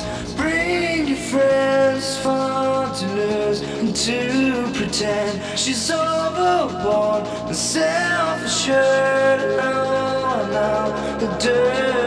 friends. Bring your friends, far to lose, and to pretend she's overboard and self assured. Oh, out the dirt.